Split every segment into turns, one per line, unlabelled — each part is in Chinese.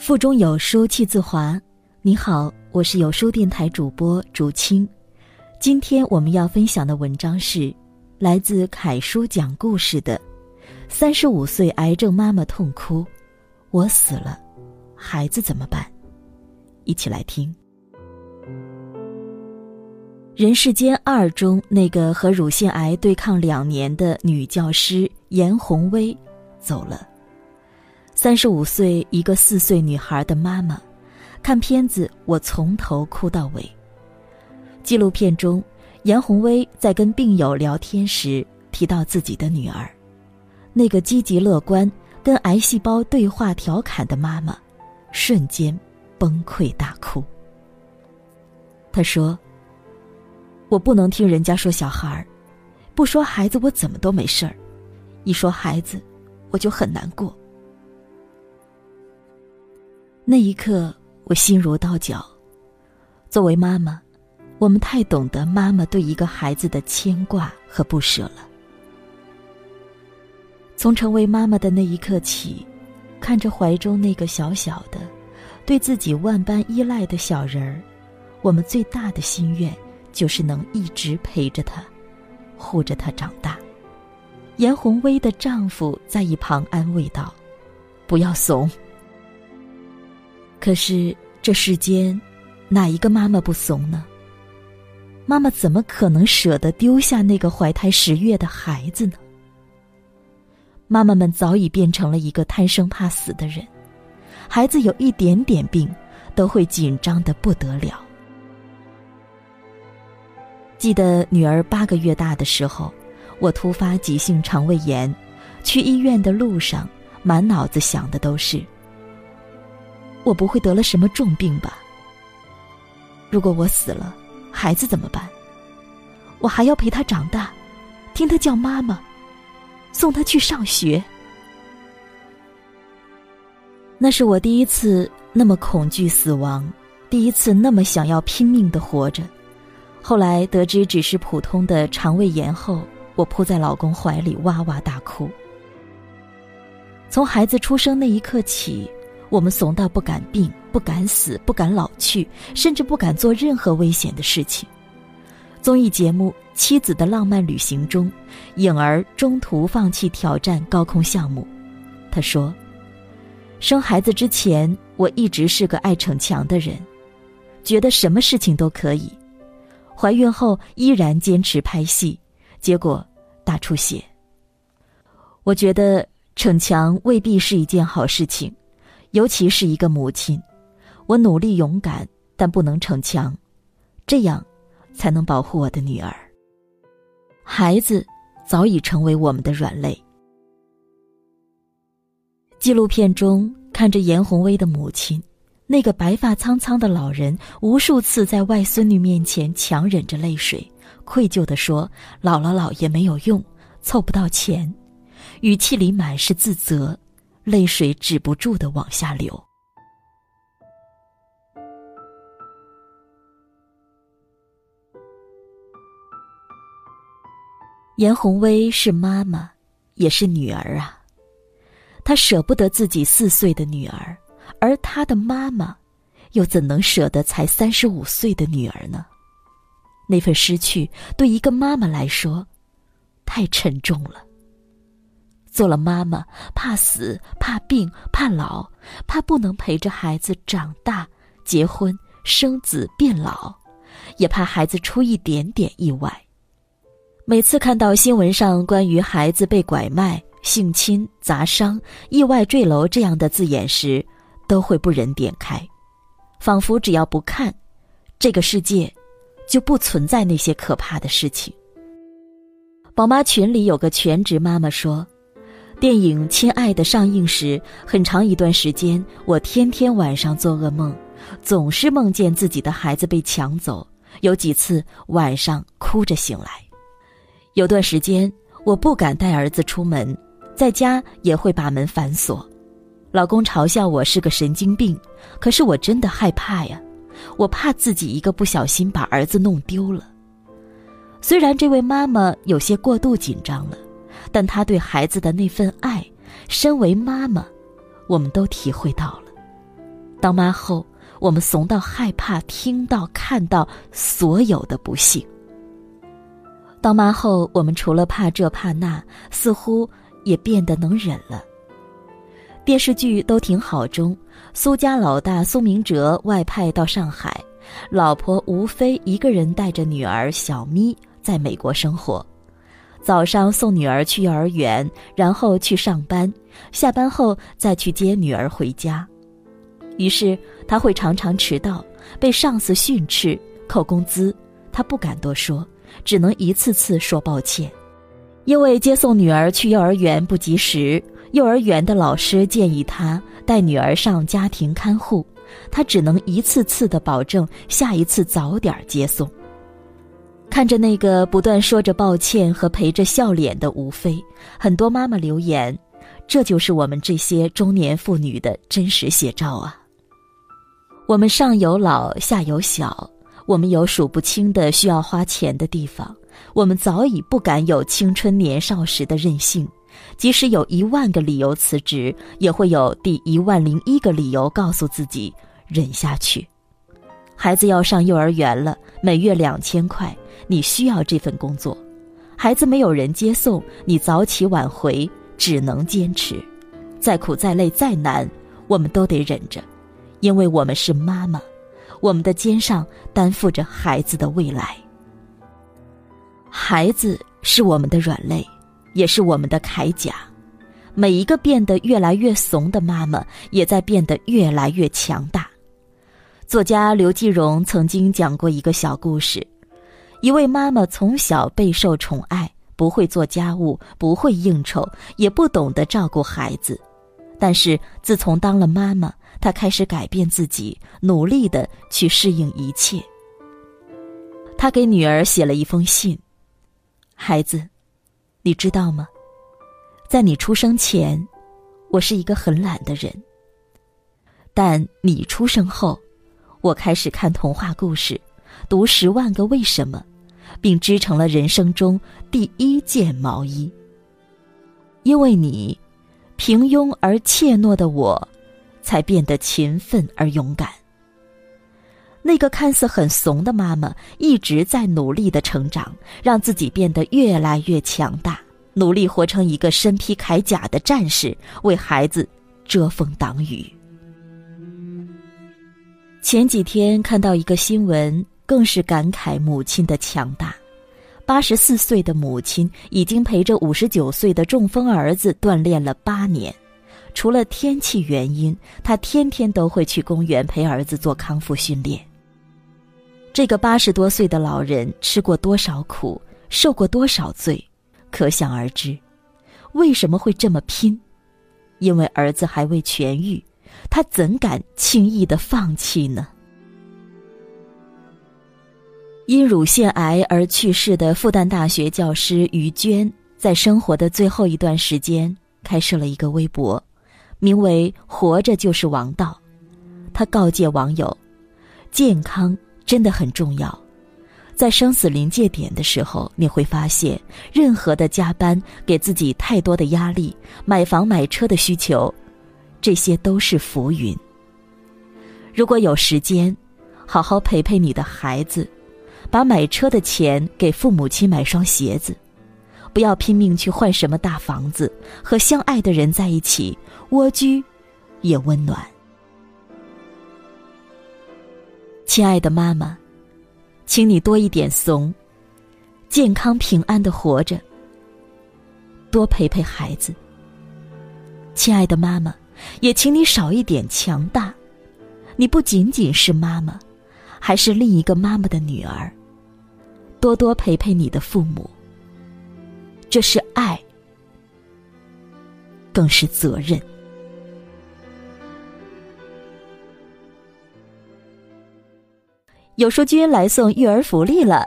腹中有书气自华。你好，我是有书电台主播竹青。今天我们要分享的文章是来自凯叔讲故事的《三十五岁癌症妈妈痛哭，我死了，孩子怎么办？》一起来听。《人世间二》中那个和乳腺癌对抗两年的女教师严红薇走了。三十五岁，一个四岁女孩的妈妈，看片子我从头哭到尾。纪录片中，严红薇在跟病友聊天时提到自己的女儿，那个积极乐观、跟癌细胞对话调侃的妈妈，瞬间崩溃大哭。她说。我不能听人家说小孩儿，不说孩子我怎么都没事儿，一说孩子，我就很难过。那一刻，我心如刀绞。作为妈妈，我们太懂得妈妈对一个孩子的牵挂和不舍了。从成为妈妈的那一刻起，看着怀中那个小小的、对自己万般依赖的小人儿，我们最大的心愿。就是能一直陪着她，护着她长大。严红薇的丈夫在一旁安慰道：“不要怂。”可是这世间，哪一个妈妈不怂呢？妈妈怎么可能舍得丢下那个怀胎十月的孩子呢？妈妈们早已变成了一个贪生怕死的人，孩子有一点点病，都会紧张的不得了。记得女儿八个月大的时候，我突发急性肠胃炎，去医院的路上，满脑子想的都是：我不会得了什么重病吧？如果我死了，孩子怎么办？我还要陪他长大，听他叫妈妈，送他去上学。那是我第一次那么恐惧死亡，第一次那么想要拼命的活着。后来得知只是普通的肠胃炎后，我扑在老公怀里哇哇大哭。从孩子出生那一刻起，我们怂到不敢病、不敢死、不敢老去，甚至不敢做任何危险的事情。综艺节目《妻子的浪漫旅行》中，颖儿中途放弃挑战高空项目。她说：“生孩子之前，我一直是个爱逞强的人，觉得什么事情都可以。”怀孕后依然坚持拍戏，结果大出血。我觉得逞强未必是一件好事情，尤其是一个母亲。我努力勇敢，但不能逞强，这样才能保护我的女儿。孩子早已成为我们的软肋。纪录片中看着严红薇的母亲。那个白发苍苍的老人无数次在外孙女面前强忍着泪水，愧疚地说：“姥姥姥爷没有用，凑不到钱。”语气里满是自责，泪水止不住的往下流。严红薇是妈妈，也是女儿啊。她舍不得自己四岁的女儿。而他的妈妈，又怎能舍得才三十五岁的女儿呢？那份失去对一个妈妈来说，太沉重了。做了妈妈，怕死，怕病，怕老，怕不能陪着孩子长大、结婚、生子、变老，也怕孩子出一点点意外。每次看到新闻上关于孩子被拐卖、性侵、砸伤、意外坠楼这样的字眼时，都会不忍点开，仿佛只要不看，这个世界就不存在那些可怕的事情。宝妈群里有个全职妈妈说，电影《亲爱的》上映时，很长一段时间，我天天晚上做噩梦，总是梦见自己的孩子被抢走，有几次晚上哭着醒来。有段时间，我不敢带儿子出门，在家也会把门反锁。老公嘲笑我是个神经病，可是我真的害怕呀，我怕自己一个不小心把儿子弄丢了。虽然这位妈妈有些过度紧张了，但她对孩子的那份爱，身为妈妈，我们都体会到了。当妈后，我们怂到害怕听到、看到所有的不幸。当妈后，我们除了怕这怕那，似乎也变得能忍了。电视剧都挺好中，苏家老大苏明哲外派到上海，老婆吴非一个人带着女儿小咪在美国生活。早上送女儿去幼儿园，然后去上班，下班后再去接女儿回家。于是他会常常迟到，被上司训斥、扣工资，他不敢多说。只能一次次说抱歉，因为接送女儿去幼儿园不及时，幼儿园的老师建议他带女儿上家庭看护，他只能一次次的保证下一次早点接送。看着那个不断说着抱歉和陪着笑脸的吴非，很多妈妈留言：“这就是我们这些中年妇女的真实写照啊！我们上有老，下有小。”我们有数不清的需要花钱的地方，我们早已不敢有青春年少时的任性，即使有一万个理由辞职，也会有第一万零一个理由告诉自己忍下去。孩子要上幼儿园了，每月两千块，你需要这份工作。孩子没有人接送，你早起晚回，只能坚持。再苦再累再难，我们都得忍着，因为我们是妈妈。我们的肩上担负着孩子的未来，孩子是我们的软肋，也是我们的铠甲。每一个变得越来越怂的妈妈，也在变得越来越强大。作家刘继荣曾经讲过一个小故事：一位妈妈从小备受宠爱，不会做家务，不会应酬，也不懂得照顾孩子，但是自从当了妈妈。她开始改变自己，努力的去适应一切。他给女儿写了一封信：“孩子，你知道吗？在你出生前，我是一个很懒的人。但你出生后，我开始看童话故事，读《十万个为什么》，并织成了人生中第一件毛衣。因为你，平庸而怯懦的我。”才变得勤奋而勇敢。那个看似很怂的妈妈，一直在努力的成长，让自己变得越来越强大，努力活成一个身披铠甲的战士，为孩子遮风挡雨。前几天看到一个新闻，更是感慨母亲的强大。八十四岁的母亲已经陪着五十九岁的中风儿子锻炼了八年。除了天气原因，她天天都会去公园陪儿子做康复训练。这个八十多岁的老人吃过多少苦，受过多少罪，可想而知。为什么会这么拼？因为儿子还未痊愈，他怎敢轻易的放弃呢？因乳腺癌而去世的复旦大学教师于娟，在生活的最后一段时间，开设了一个微博。名为“活着就是王道”，他告诫网友：健康真的很重要。在生死临界点的时候，你会发现，任何的加班、给自己太多的压力、买房买车的需求，这些都是浮云。如果有时间，好好陪陪你的孩子，把买车的钱给父母亲买双鞋子。不要拼命去换什么大房子，和相爱的人在一起，蜗居也温暖。亲爱的妈妈，请你多一点怂，健康平安的活着，多陪陪孩子。亲爱的妈妈，也请你少一点强大，你不仅仅是妈妈，还是另一个妈妈的女儿。多多陪陪你的父母。这是爱，更是责任。有书君来送育儿福利了，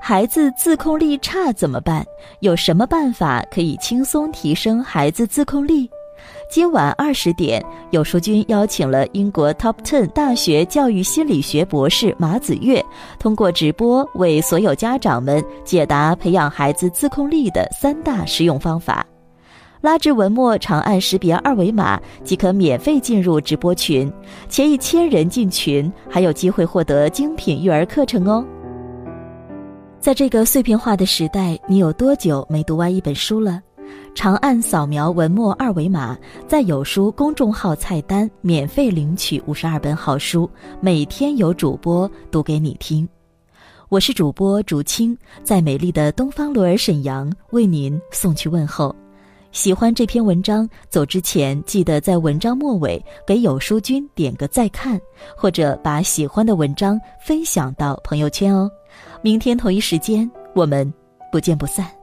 孩子自控力差怎么办？有什么办法可以轻松提升孩子自控力？今晚二十点，有书君邀请了英国 Top Ten 大学教育心理学博士马子月，通过直播为所有家长们解答培养孩子自控力的三大实用方法。拉至文末长按识别二维码即可免费进入直播群，前一千人进群还有机会获得精品育儿课程哦。在这个碎片化的时代，你有多久没读完一本书了？长按扫描文末二维码，在有书公众号菜单免费领取五十二本好书，每天有主播读给你听。我是主播竹青，在美丽的东方罗尔沈阳为您送去问候。喜欢这篇文章，走之前记得在文章末尾给有书君点个再看，或者把喜欢的文章分享到朋友圈哦。明天同一时间，我们不见不散。